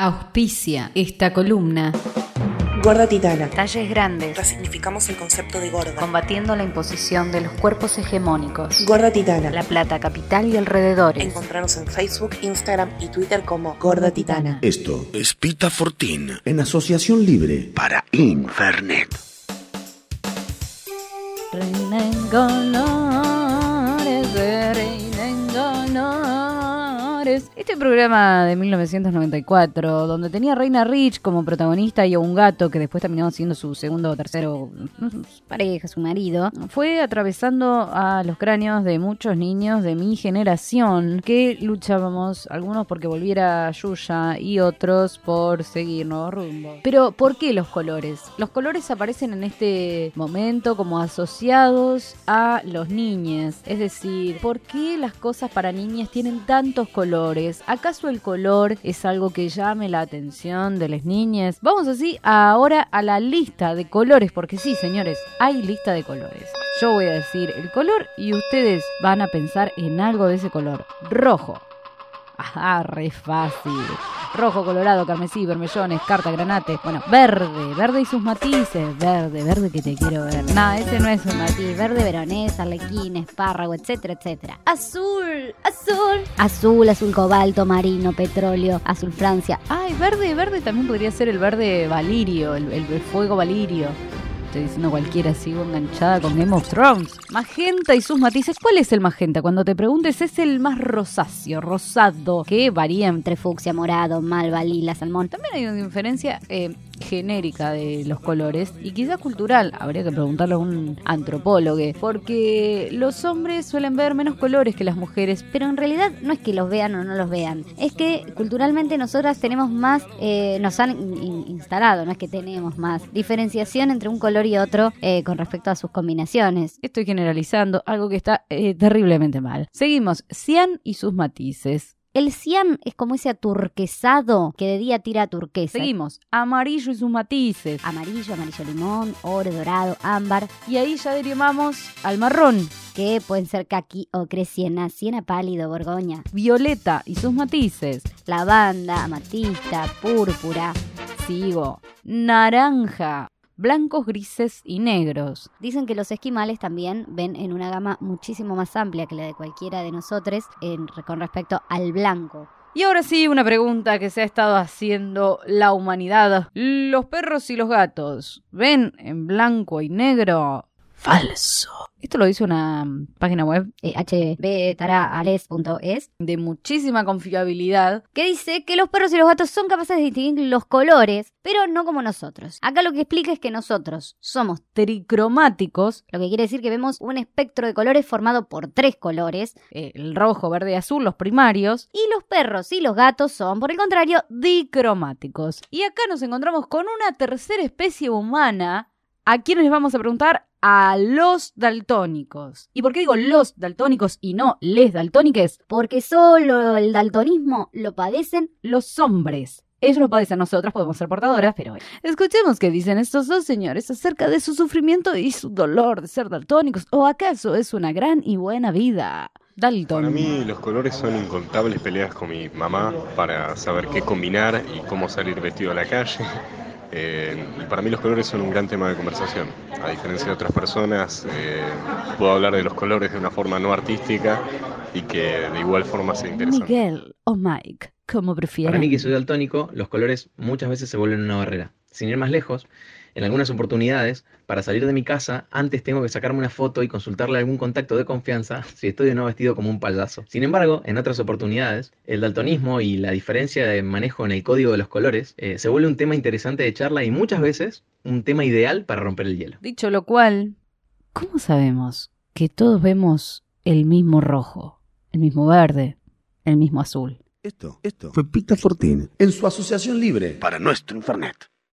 Auspicia esta columna. Gorda Titana. Talles grandes. Resignificamos el concepto de gorda. Combatiendo la imposición de los cuerpos hegemónicos. Gorda Titana. La Plata, capital y alrededores. Encontrarnos en Facebook, Instagram y Twitter como Gorda Titana. Esto es Pita Fortín en asociación libre para Infernet. Reina en Este programa de 1994, donde tenía a Reina Rich como protagonista y a un gato que después terminó siendo su segundo o tercero no, su pareja, su marido, fue atravesando a los cráneos de muchos niños de mi generación que luchábamos, algunos porque volviera Yuya y otros por seguir nuevos rumbos. Pero, ¿por qué los colores? Los colores aparecen en este momento como asociados a los niños. Es decir, ¿por qué las cosas para niñas tienen tantos colores? ¿Acaso el color es algo que llame la atención de las niñas? Vamos así ahora a la lista de colores, porque sí, señores, hay lista de colores. Yo voy a decir el color y ustedes van a pensar en algo de ese color. Rojo. Ajá, re fácil. Rojo, colorado, carmesí, vermellones, carta, granate. Bueno, verde, verde y sus matices. Verde, verde que te quiero ver. No, ese no es un matiz. Verde, veronés, arlequín, espárrago, etcétera, etcétera. Azul, azul. Azul, azul cobalto, marino, petróleo, azul Francia. Ay, verde, verde también podría ser el verde valirio, el, el, el fuego valirio. Estoy diciendo cualquiera, sigo enganchada con Game of Thrones. Magenta y sus matices. ¿Cuál es el magenta? Cuando te preguntes, es el más rosáceo, rosado, que varía entre fucsia, morado, malva, lila, salmón. También hay una diferencia eh, genérica de los colores y quizás cultural. Habría que preguntarle a un antropólogo. Porque los hombres suelen ver menos colores que las mujeres. Pero en realidad no es que los vean o no los vean. Es que culturalmente nosotras tenemos más, eh, nos han in instalado, no es que tenemos más diferenciación entre un color y otro eh, con respecto a sus combinaciones. Estoy generalizando algo que está eh, terriblemente mal. Seguimos, cian y sus matices. El cian es como ese aturquesado que de día tira a turquesa. Seguimos, amarillo y sus matices. Amarillo, amarillo limón, oro, dorado, ámbar. Y ahí ya derivamos al marrón. Que pueden ser caqui, ocre, siena, siena pálido, borgoña. Violeta y sus matices. Lavanda, amatista, púrpura. Sigo, naranja, blancos, grises y negros. Dicen que los esquimales también ven en una gama muchísimo más amplia que la de cualquiera de nosotros en, con respecto al blanco. Y ahora sí, una pregunta que se ha estado haciendo la humanidad. ¿Los perros y los gatos ven en blanco y negro? Falso. Esto lo dice una página web eh, de muchísima confiabilidad que dice que los perros y los gatos son capaces de distinguir los colores, pero no como nosotros. Acá lo que explica es que nosotros somos tricromáticos, lo que quiere decir que vemos un espectro de colores formado por tres colores, eh, el rojo, verde y azul, los primarios, y los perros y los gatos son, por el contrario, dicromáticos. Y acá nos encontramos con una tercera especie humana a quienes les vamos a preguntar a los daltónicos. ¿Y por qué digo los daltónicos y no les daltóniques? Porque solo el daltonismo lo padecen los hombres. Ellos lo padecen, nosotras podemos ser portadoras, pero escuchemos qué dicen estos dos señores acerca de su sufrimiento y su dolor de ser daltónicos. ¿O acaso es una gran y buena vida? Dalton. Para mí los colores son incontables peleas con mi mamá para saber qué combinar y cómo salir vestido a la calle. Eh, y para mí los colores son un gran tema de conversación. A diferencia de otras personas, eh, puedo hablar de los colores de una forma no artística y que de igual forma sea interesante. Miguel o Mike, como prefieran. Para mí que soy daltónico, los colores muchas veces se vuelven una barrera. Sin ir más lejos, en algunas oportunidades, para salir de mi casa, antes tengo que sacarme una foto y consultarle a algún contacto de confianza si estoy o no vestido como un payaso. Sin embargo, en otras oportunidades, el daltonismo y la diferencia de manejo en el código de los colores eh, se vuelve un tema interesante de charla y muchas veces un tema ideal para romper el hielo. Dicho lo cual, ¿cómo sabemos que todos vemos el mismo rojo, el mismo verde, el mismo azul? Esto, esto fue Pita Fortín en su asociación libre para nuestro Infernet.